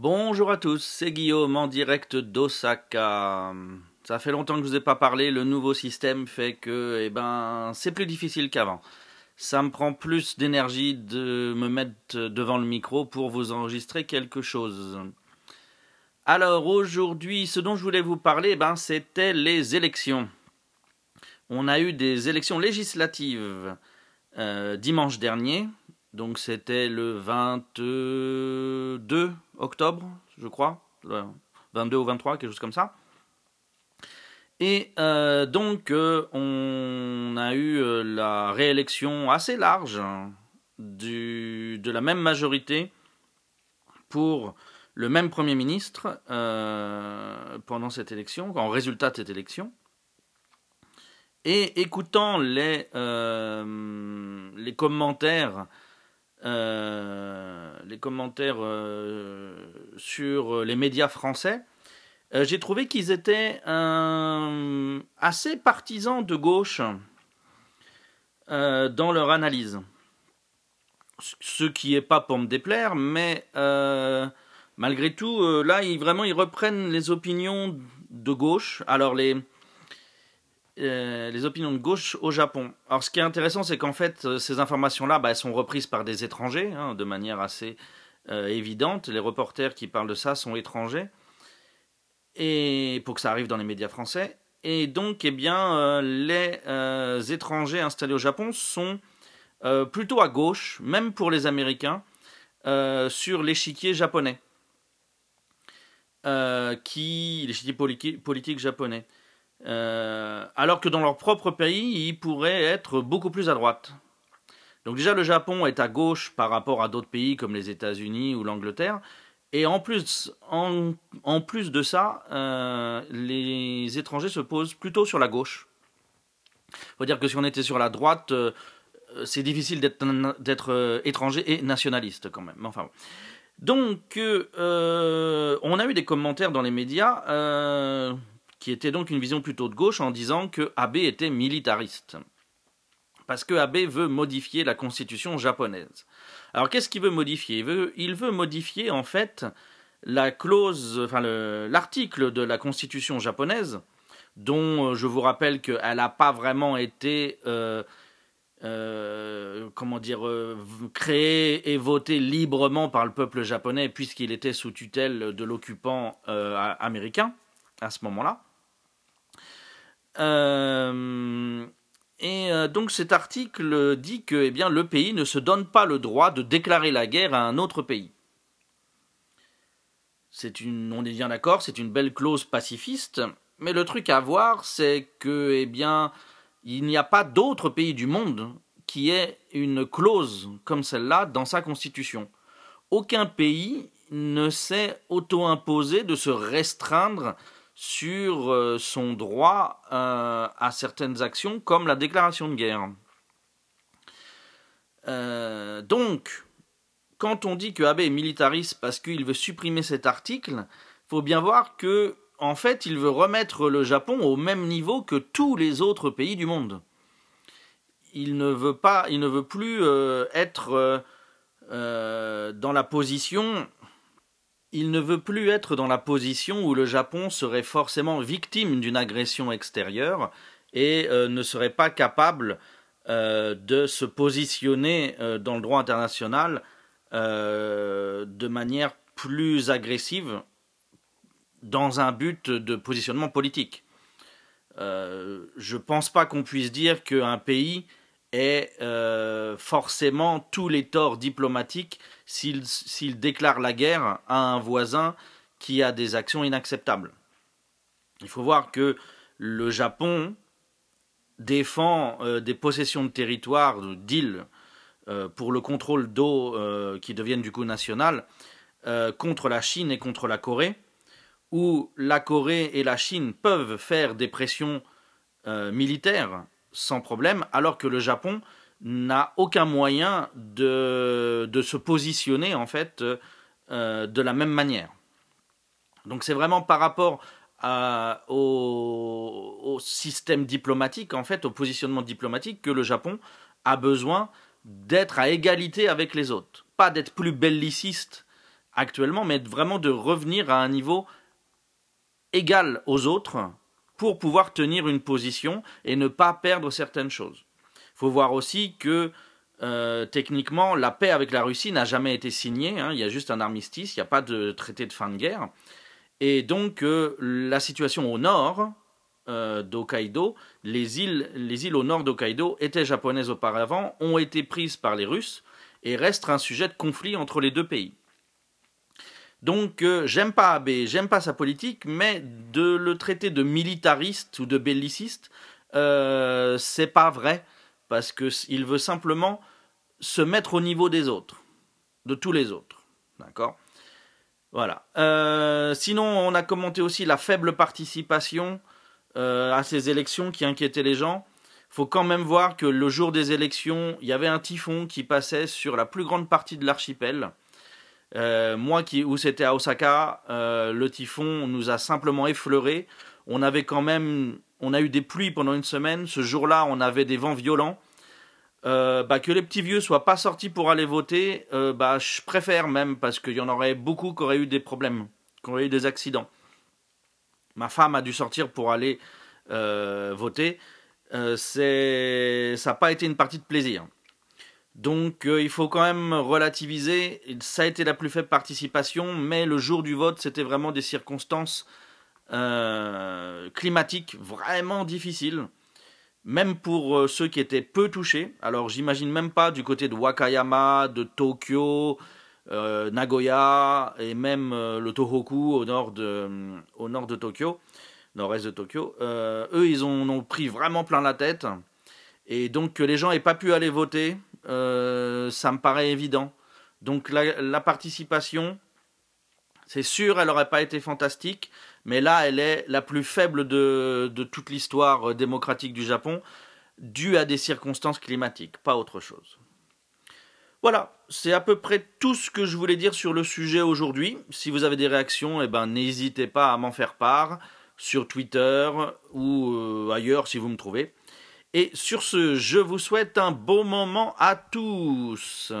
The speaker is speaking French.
Bonjour à tous, c'est Guillaume en direct d'Osaka. Ça fait longtemps que je vous ai pas parlé, le nouveau système fait que eh ben c'est plus difficile qu'avant. Ça me prend plus d'énergie de me mettre devant le micro pour vous enregistrer quelque chose. Alors aujourd'hui, ce dont je voulais vous parler, eh ben, c'était les élections. On a eu des élections législatives euh, dimanche dernier, donc c'était le 22 octobre, je crois, 22 ou 23, quelque chose comme ça. Et euh, donc euh, on a eu euh, la réélection assez large du, de la même majorité pour le même Premier ministre pendant cette élection, en résultat de cette élection. Et écoutant les, les commentaires les commentaires euh, sur les médias français, euh, j'ai trouvé qu'ils étaient assez partisans de gauche dans leur analyse. Ce qui n'est pas pour me déplaire, mais malgré tout, là, ils, vraiment, ils reprennent les opinions de gauche. Alors, les, euh, les opinions de gauche au Japon. Alors ce qui est intéressant, c'est qu'en fait, euh, ces informations-là, bah, elles sont reprises par des étrangers, hein, de manière assez euh, évidente. Les reporters qui parlent de ça sont étrangers, et pour que ça arrive dans les médias français. Et donc, eh bien, les étrangers installés au Japon sont plutôt à gauche, même pour les Américains, sur l'échiquier japonais. qui l'échiquier politique japonais. Euh, alors que dans leur propre pays, ils pourraient être beaucoup plus à droite. Donc déjà, le Japon est à gauche par rapport à d'autres pays comme les États-Unis ou l'Angleterre. Et en plus, en, plus de ça, euh, les étrangers se posent plutôt sur la gauche. Il faut dire que si on était sur la droite, euh, c'est difficile d'être étranger et nationaliste quand même. Enfin, Donc, on a eu des commentaires dans les médias qui était donc une vision plutôt de gauche en disant que Abe était militariste. Parce que Abe veut modifier la constitution japonaise. Alors qu'est-ce qu'il veut modifier? Il veut, modifier en fait la clause, enfin l'article de la constitution japonaise, dont euh, je vous rappelle qu'elle n'a pas vraiment été euh, euh, comment dire, créée et votée librement par le peuple japonais puisqu'il était sous tutelle de l'occupant américain à ce moment-là. Euh, et euh, donc cet article dit que eh bien, le pays ne se donne pas le droit de déclarer la guerre à un autre pays. C'est une, on est bien d'accord, c'est une belle clause pacifiste, mais le truc à voir, c'est que, eh bien, il n'y a pas d'autre pays du monde qui ait une clause comme celle-là dans sa constitution. Aucun pays ne s'est auto-imposé de se restreindre sur euh, son droit euh, à certaines actions comme la déclaration de guerre. Euh, donc, quand on dit que Abe est militariste parce qu'il veut supprimer cet article, faut bien voir que en fait, il veut remettre le Japon au même niveau que tous les autres pays du monde. Il ne veut pas, il ne veut plus être dans la position il ne veut plus être dans la position où le Japon serait forcément victime d'une agression extérieure et euh, ne serait pas capable euh, de se positionner euh, dans le droit international de manière plus agressive dans un but de positionnement politique. je ne pense pas qu'on puisse dire qu'un pays ait forcément tous les torts diplomatiques s'il déclare la guerre à un voisin qui a des actions inacceptables. Il faut voir que le Japon défend euh, des possessions de territoire, d'îles, euh, pour le contrôle d'eau euh, qui deviennent du coup nationales, contre la Chine et contre la Corée, où la Corée et la Chine peuvent faire des pressions militaires sans problème, alors que le Japon n'a aucun moyen de, se positionner en fait euh, de la même manière. Donc c'est vraiment par rapport au, au, système diplomatique, en fait, au positionnement diplomatique, que le Japon a besoin d'être à égalité avec les autres. Pas d'être plus belliciste actuellement, mais vraiment de revenir à un niveau égal aux autres pour pouvoir tenir une position et ne pas perdre certaines choses. Il faut voir aussi que euh, techniquement, la paix avec la Russie n'a jamais été signée. Hein. il y a juste un armistice, il n'y a pas de traité de fin de guerre. Et donc, euh, la situation au nord euh, d'Hokkaido, les îles, les îles au nord d'Hokkaido étaient japonaises auparavant, ont été prises par les Russes et restent un sujet de conflit entre les deux pays. Donc, j'aime pas Abe, j'aime pas sa politique, mais de le traiter de militariste ou de belliciste, c'est pas vrai parce qu'il veut simplement se mettre au niveau des autres, de tous les autres. D'accord? Voilà. Euh, sinon, on a commenté aussi la faible participation euh, à ces élections qui inquiétait les gens. Faut quand même voir que le jour des élections, il y avait un typhon qui passait sur la plus grande partie de l'archipel. Euh, moi, qui, où c'était à Osaka, le typhon nous a simplement effleuré. On avait quand même on a eu des pluies pendant une semaine. Ce jour-là, on avait des vents violents. Euh, bah, que les petits vieux soient pas sortis pour aller voter, euh, bah, je préfère même parce qu'il y en aurait beaucoup qui auraient eu des problèmes, qui auraient eu des accidents. Ma femme a dû sortir pour aller euh, voter. ça n'a pas été une partie de plaisir. Donc il faut quand même relativiser. Ça a été la plus faible participation, mais le jour du vote, c'était vraiment des circonstances euh, climatique vraiment difficile, même pour euh, ceux qui étaient peu touchés. Alors j'imagine même pas du côté de Wakayama, de Tokyo, euh, Nagoya et même le Tohoku au nord de, au nord de Tokyo, nord-est de Tokyo. eux, ils ont, ont, pris vraiment plein la tête. Et donc que les gens aient pas pu aller voter, ça me paraît évident. Donc la, la participation, c'est sûr, elle n'aurait pas été fantastique, mais là, elle est la plus faible de, toute l'histoire euh, démocratique du Japon, due à des circonstances climatiques, pas autre chose. Voilà, c'est à peu près tout ce que je voulais dire sur le sujet aujourd'hui. Si vous avez des réactions, eh ben, n'hésitez pas à m'en faire part sur Twitter ou euh, ailleurs si vous me trouvez. Et sur ce, je vous souhaite un bon moment à tous.